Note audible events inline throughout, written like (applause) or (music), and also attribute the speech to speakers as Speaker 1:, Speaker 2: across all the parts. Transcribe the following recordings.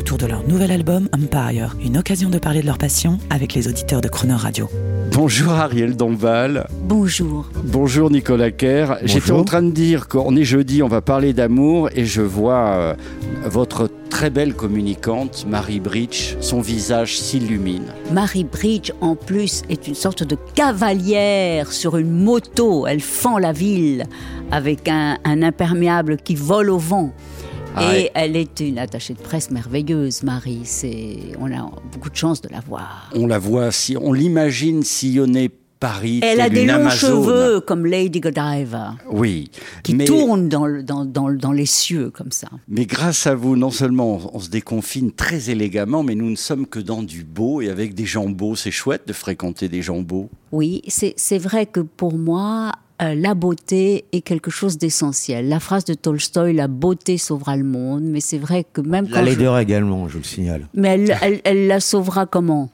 Speaker 1: autour de leur nouvel album Empire, une occasion de parler de leur passion avec les auditeurs de Croner Radio.
Speaker 2: Bonjour Ariel Dombal.
Speaker 3: Bonjour.
Speaker 2: Bonjour Nicolas Kerr. J'étais en train de dire qu'on est jeudi, on va parler d'amour et je vois euh, votre très belle communicante, Marie Bridge, son visage s'illumine.
Speaker 3: Marie Bridge, en plus, est une sorte de cavalière sur une moto. Elle fend la ville avec un, un imperméable qui vole au vent.
Speaker 2: Ah
Speaker 3: Et
Speaker 2: ouais.
Speaker 3: elle est une attachée de presse merveilleuse, Marie. C'est, on a beaucoup de chance de la voir.
Speaker 2: On la voit, si, on l'imagine sillonner Paris.
Speaker 3: Elle a des longs
Speaker 2: Amazone.
Speaker 3: cheveux comme Lady Godiva,
Speaker 2: Oui,
Speaker 3: qui
Speaker 2: mais,
Speaker 3: tournent dans, le- dans, dans, dans les cieux comme ça.
Speaker 2: mais grâce à vous, non seulement on, on se déconfine très élégamment, mais nous ne sommes que dans du beau et avec des gens beaux. C'est chouette de fréquenter des gens beaux.
Speaker 3: Oui, c'est vrai que pour moi, euh, la beauté est quelque chose d'essentiel. La phrase de Tolstoï, la beauté sauvera le monde, mais c'est vrai que même
Speaker 4: La
Speaker 3: quand... je-
Speaker 4: laideur également, je le signale.
Speaker 3: Mais elle, elle- elle la sauvera comment?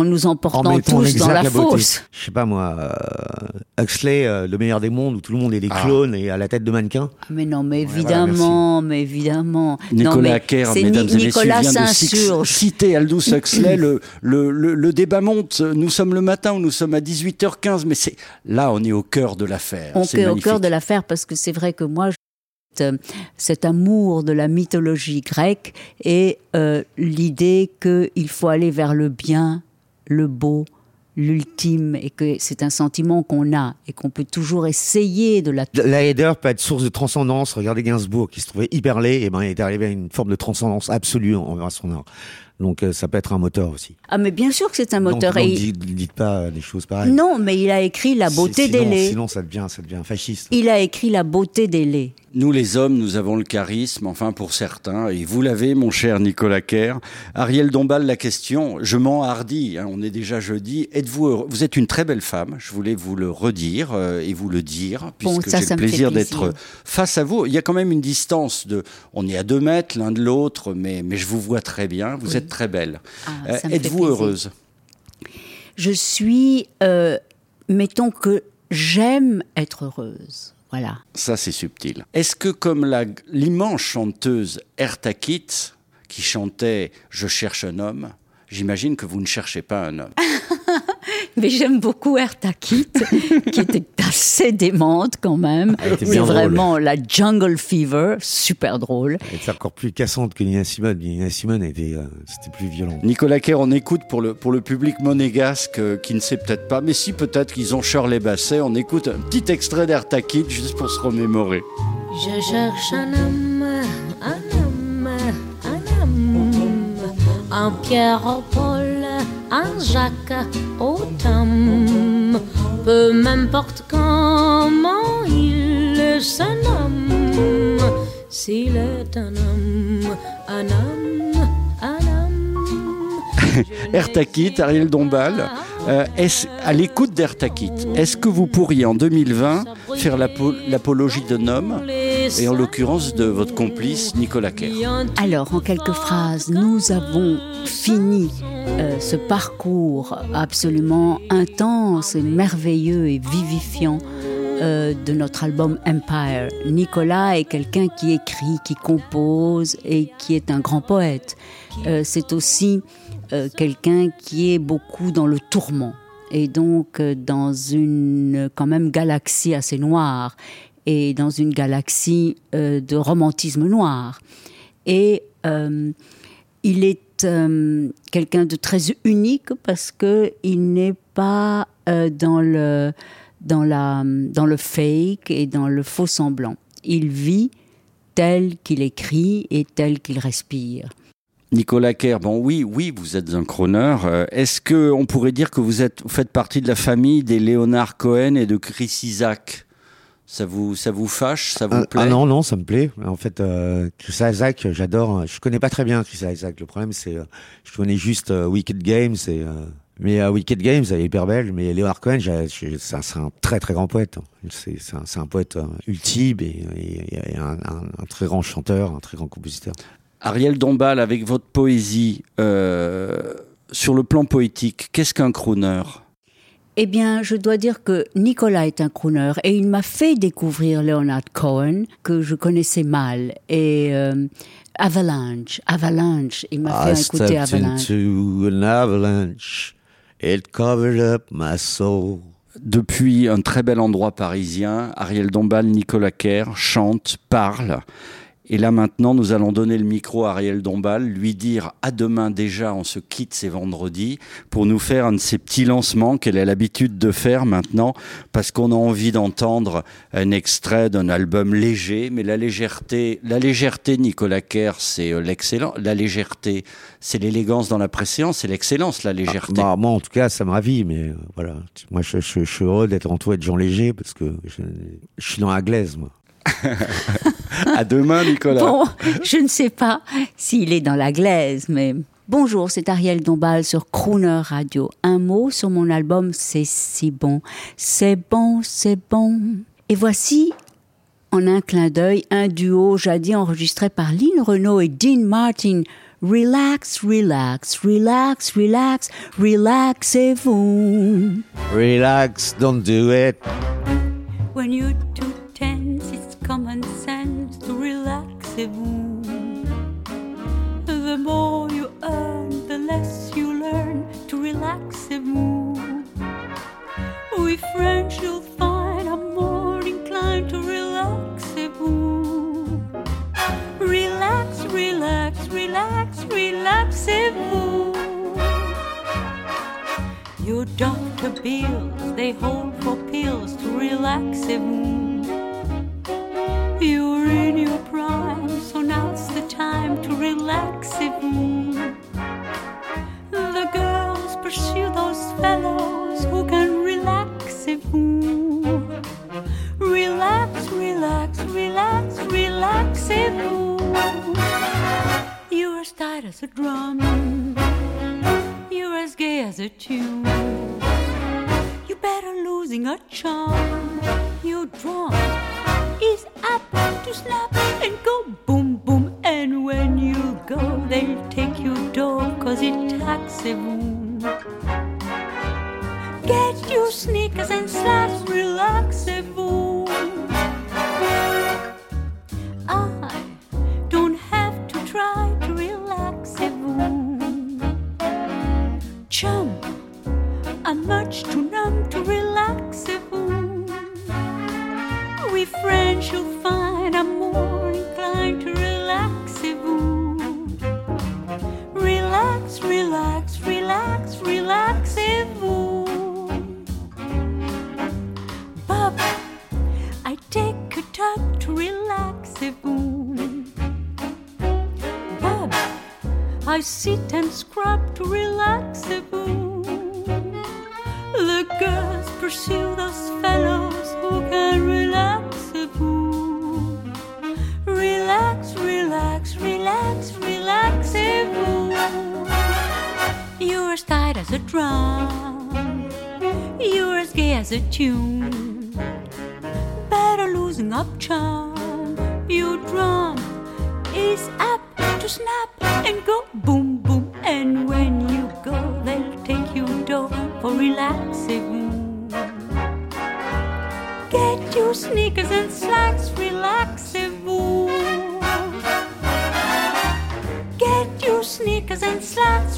Speaker 3: En nous emportant
Speaker 4: En en
Speaker 3: tous dans la
Speaker 4: beauté.
Speaker 3: fosse.
Speaker 4: Je sais pas moi, euh, Huxley, euh, le meilleur des mondes, où tout le monde est des
Speaker 2: Ah.
Speaker 4: clones et à la tête de mannequins.
Speaker 3: Ah, Mais non, mais
Speaker 4: Ouais,
Speaker 3: évidemment, mais évidemment. non,
Speaker 2: Nicolas
Speaker 3: mais
Speaker 2: Kerr,
Speaker 3: c'est
Speaker 2: mesdames
Speaker 3: Ni-
Speaker 2: et messieurs,
Speaker 3: Nicolas
Speaker 2: vient de citer Aldous Huxley. le, le, le, le débat monte. Nous sommes le matin, nous sommes à 18h15, mais c'est là, on est au cœur de l'affaire.
Speaker 3: On est au cœur de l'affaire parce que c'est vrai que moi, je- euh, cet amour de la mythologie grecque et euh, l'idée qu'il faut aller vers le bien, le beau, l'ultime, et que c'est un sentiment qu'on a et qu'on peut toujours essayer de la...
Speaker 4: La laideur peut être source de transcendance. Regardez Gainsbourg, qui se trouvait hyper laid, et ben il est arrivé à une forme de transcendance absolue envers son art. Donc euh, ça peut être un moteur aussi.
Speaker 3: Ah mais bien sûr que c'est un moteur.
Speaker 4: Donc, donc,
Speaker 3: et-
Speaker 4: dites, dites pas des choses pareilles.
Speaker 3: Non, mais il a écrit La beauté
Speaker 4: Sinon-
Speaker 3: des laits.
Speaker 4: Sinon ça devient, ça devient fasciste.
Speaker 3: Il a écrit La beauté des laits.
Speaker 2: Nous, les hommes, nous avons le charisme, enfin pour certains, et vous l'avez, mon cher Nicolas Kerr. Ariel Dombal, la question, je m'en hardis, hein, on est déjà jeudi. Êtes-vous heureux? Vous êtes une très belle femme, je voulais vous le redire euh, et vous le dire,
Speaker 3: Bon,
Speaker 2: puisque
Speaker 3: ça,
Speaker 2: j'ai le plaisir
Speaker 3: plaisir.
Speaker 2: d'être face à vous. Il y a quand même une distance de, on est à deux mètres l'un de l'autre, mais, mais je vous vois très bien, vous
Speaker 3: Oui.
Speaker 2: êtes très belle.
Speaker 3: Ah,
Speaker 2: Euh, Êtes-vous heureuse?
Speaker 3: Je suis, euh, mettons que j'aime être heureuse. Voilà.
Speaker 2: Ça, c'est subtil. Est-ce que, comme l'immense chanteuse Erta Kitt, qui chantait Je cherche un homme, j'imagine que vous ne cherchez pas un homme?
Speaker 3: Mais j'aime beaucoup Erta Kitt, qui (laughs) était assez démente quand même.
Speaker 4: Elle était
Speaker 3: C'est
Speaker 4: drôle.
Speaker 3: vraiment la Jungle Fever, super drôle.
Speaker 4: Elle était encore plus cassante que Nina Simone. Nina Simone était, euh, c'était plus violent.
Speaker 2: Nicolas Kerr, on écoute pour le, pour le public monégasque euh, qui ne sait peut-être pas, mais si peut-être qu'ils ont Shirley Basset, on écoute un petit extrait d'Erta Kitt juste pour se remémorer.
Speaker 5: Je cherche un homme, un homme, un homme, un Pierre au Paul, un Jacques au Tom. Peu m'importe comment il se nomme, s'il est un homme, un homme, un homme. (laughs)
Speaker 2: Erta Kitt, Ariel Dombal, euh, est-ce- à l'écoute d'Erta Kitt, est-ce que vous pourriez en 2020 faire l'apo- l'apologie d'un homme, et en l'occurrence de votre complice Nicolas Kerr
Speaker 3: Alors, en quelques phrases, nous avons fini euh, ce parcours absolument intense, et merveilleux et vivifiant euh, de notre album Empire. Nicolas est quelqu'un qui écrit, qui compose et qui est un grand poète. Euh, C'est aussi quelqu'un qui est beaucoup dans le tourment et donc dans une quand même galaxie assez noire et dans une galaxie euh, de romantisme noir. Et euh, il est euh, quelqu'un de très unique parce que il n'est pas dans le dans la dans le fake et dans le faux semblant. Il vit tel qu'il écrit et tel qu'il respire.
Speaker 2: Nicolas Kerr, bon oui, oui, vous êtes un chroneur. Euh, Est-ce que on pourrait dire que vous êtes, vous faites partie de la famille des Léonard Cohen et de Chris Isaac? Ça vous, ça vous fâche Ça vous
Speaker 4: Ah,
Speaker 2: plaît
Speaker 4: ah non, non, ça me plaît. En fait, euh, Chris Isaac, j'adore. Je connais pas très bien Chris Isaac. Le problème, c'est, euh, je connais juste euh, Wicked Games. Et, euh, mais euh, Wicked Games, elle est hyper belle. Mais Leonard Cohen, c'est un, très très grand poète. C'est un, poète euh, ultime et, et- et un, un- très grand chanteur, un très grand compositeur.
Speaker 2: Ariel Dombal, avec votre poésie, euh, sur le plan poétique, qu'est-ce qu'un crooner?
Speaker 3: Eh bien, je dois dire que Nicolas est un crooner et il m'a fait découvrir Leonard Cohen que je connaissais mal et euh, Avalanche, Avalanche, il m'a
Speaker 4: I
Speaker 3: fait écouter Avalanche.
Speaker 4: into an avalanche. It covered up my soul.
Speaker 2: Depuis un très bel endroit parisien, Ariel Dombal, Nicolas Kerr chantent, parlent. Et là maintenant, nous allons donner le micro à Ariel Dombal, lui dire à demain déjà, on se quitte, c'est vendredi, pour nous faire un de ces petits lancements qu'elle a l'habitude de faire maintenant, parce qu'on a envie d'entendre un extrait d'un album léger, mais la légèreté, la légèreté, Nicolas Kerr, c'est euh, l'excellent, la légèreté, c'est l'élégance dans la préséance, c'est l'excellence, la légèreté.
Speaker 4: Bah, moi, en tout cas, ça me ravit, mais euh, voilà. Moi, je suis heureux d'être entouré de gens légers parce que je, je suis dans la glaise, moi. (laughs)
Speaker 2: À demain, Nicolas.
Speaker 3: Bon, je ne sais pas s'il est dans la glaise, mais bonjour, c'est Ariel Dombal sur Crooner Radio. Un mot sur mon album C'est si bon, c'est bon, c'est bon. Et voici, en un clin d'œil, un duo jadis enregistré par Lynn Renault et Dean Martin. Relax, relax, relax, relax, relaxez-vous.
Speaker 4: Relax, don't do it.
Speaker 3: When too tense, sense to relaxez-vous. The more you earn, the less you learn to relaxez-vous. We French, you'll find, are more inclined to relaxez-vous. Relax, relax, relax, relaxez-vous. Your doctor bills, they hold for pills to relaxez-vous. To relaxez-vous. The girls pursue those fellows who can relaxez-vous. Relax, relax, relax, relaxez-vous. You're as tight as a drum. You're as gay as a tune. You better losing a charm. Your drum is up to snap and go boom. And when you go, they'll take you door cause it taxez-vous. Get your sneakers and slacks, relaxez-vous. I sit and scrub to relaxez-vous. The girls pursue those fellows who can relaxez-vous. Relax, relax, relax, relaxez-vous. You're as tight as a drum. You're as gay as a tune. Better losing up charm. Your drum is up to snap and go boom boom. And when you go, they'll take you door for relaxing. Get your sneakers and slacks, relaxez-vous. Get your sneakers and slacks,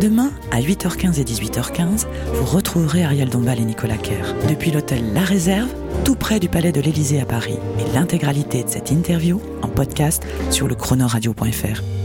Speaker 1: Demain, à 8h15 et 18h15, vous retrouverez Ariel Dombal et Nicolas Kerr depuis l'hôtel La Réserve, tout près du palais de l'Élysée à Paris. Et l'intégralité de cette interview en podcast sur le chronoradio.fr.